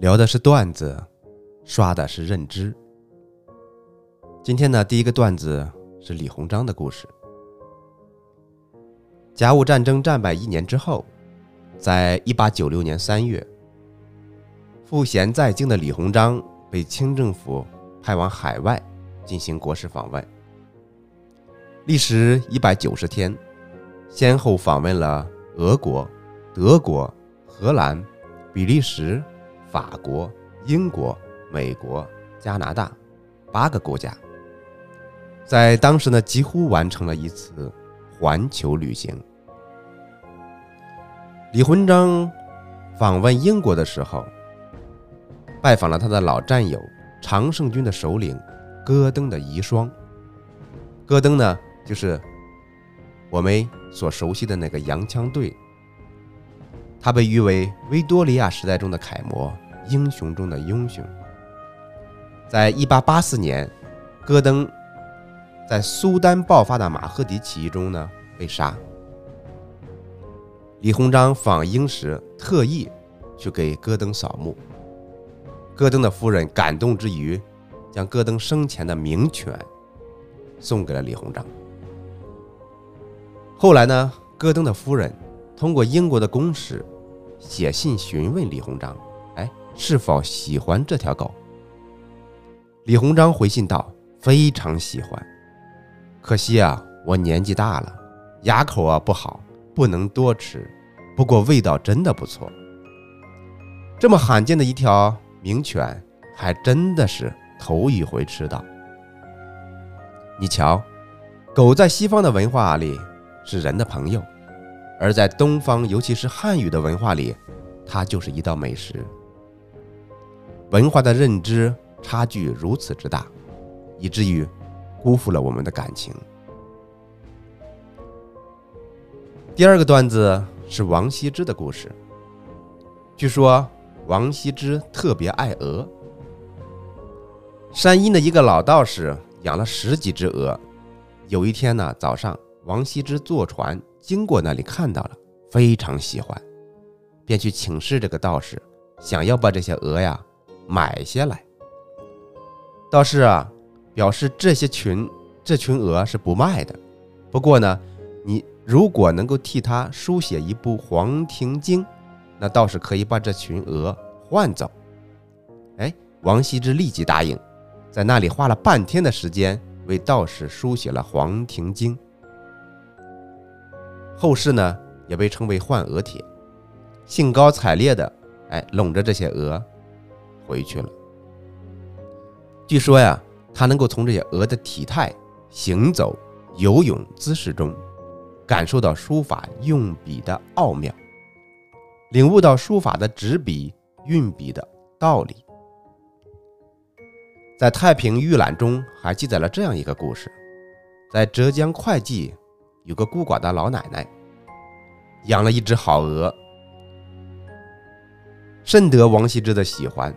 聊的是段子，刷的是认知。今天呢，第一个段子是李鸿章的故事。甲午战争战败一年之后，在一八九六年三月，赋闲在京的李鸿章被清政府派往海外进行国事访问，历时一百九十天，先后访问了俄国、德国、荷兰、比利时、法国、英国、美国、加拿大八个国家，在当时呢，几乎完成了一次环球旅行。李鸿章访问英国的时候，拜访了他的老战友常胜军的首领戈登的遗孀。戈登呢，就是我们所熟悉的那个洋枪队。他被誉为维多利亚时代中的楷模，英雄中的英雄。在一八八四年，戈登在苏丹爆发的马赫迪起义中呢，被杀。李鸿章访英时，特意去给戈登扫墓。戈登的夫人感动之余，将戈登生前的名犬送给了李鸿章。后来呢，戈登的夫人通过英国的公使写信询问李鸿章：“哎，是否喜欢这条狗？”李鸿章回信道：“非常喜欢，可惜啊，我年纪大了，牙口啊不好。”不能多吃，不过味道真的不错。这么罕见的一条名犬，还真的是头一回吃到。你瞧，狗在西方的文化里是人的朋友，而在东方，尤其是汉语的文化里，它就是一道美食。文化的认知差距如此之大，以至于辜负了我们的感情。第二个段子是王羲之的故事。据说王羲之特别爱鹅。山阴的一个老道士养了十几只鹅。有一天呢，早上王羲之坐船经过那里，看到了，非常喜欢，便去请示这个道士，想要把这些鹅呀买下来。道士啊表示这些群这群鹅是不卖的，不过呢，你。如果能够替他书写一部《黄庭经》，那倒是可以把这群鹅换走。哎，王羲之立即答应，在那里花了半天的时间为道士书写了《黄庭经》，后世呢也被称为《换鹅帖》。兴高采烈的哎拢着这些鹅回去了。据说呀，他能够从这些鹅的体态、行走、游泳姿势中。感受到书法用笔的奥妙，领悟到书法的执笔运笔的道理。在《太平御览》中还记载了这样一个故事：在浙江会稽有个孤寡的老奶奶，养了一只好鹅，深得王羲之的喜欢，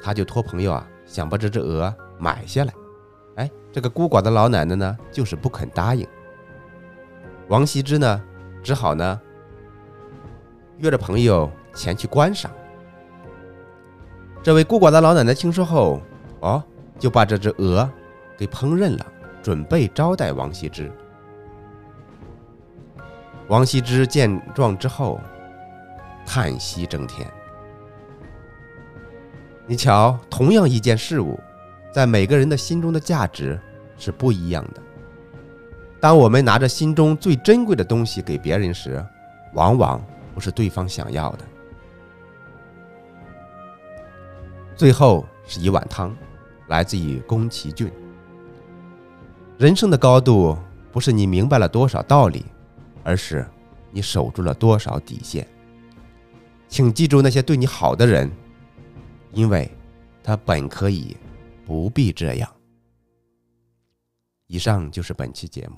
他就托朋友啊想把这只鹅买下来。哎，这个孤寡的老奶奶呢，就是不肯答应。王羲之呢，只好呢约着朋友前去观赏。这位孤寡的老奶奶听说后，哦，就把这只鹅给烹饪了，准备招待王羲之。王羲之见状之后，叹息蒸天。你瞧，同样一件事物，在每个人的心中的价值是不一样的。当我们拿着心中最珍贵的东西给别人时，往往不是对方想要的。最后是一碗汤，来自于宫崎骏。人生的高度不是你明白了多少道理，而是你守住了多少底线。请记住那些对你好的人，因为他本可以不必这样。以上就是本期节目。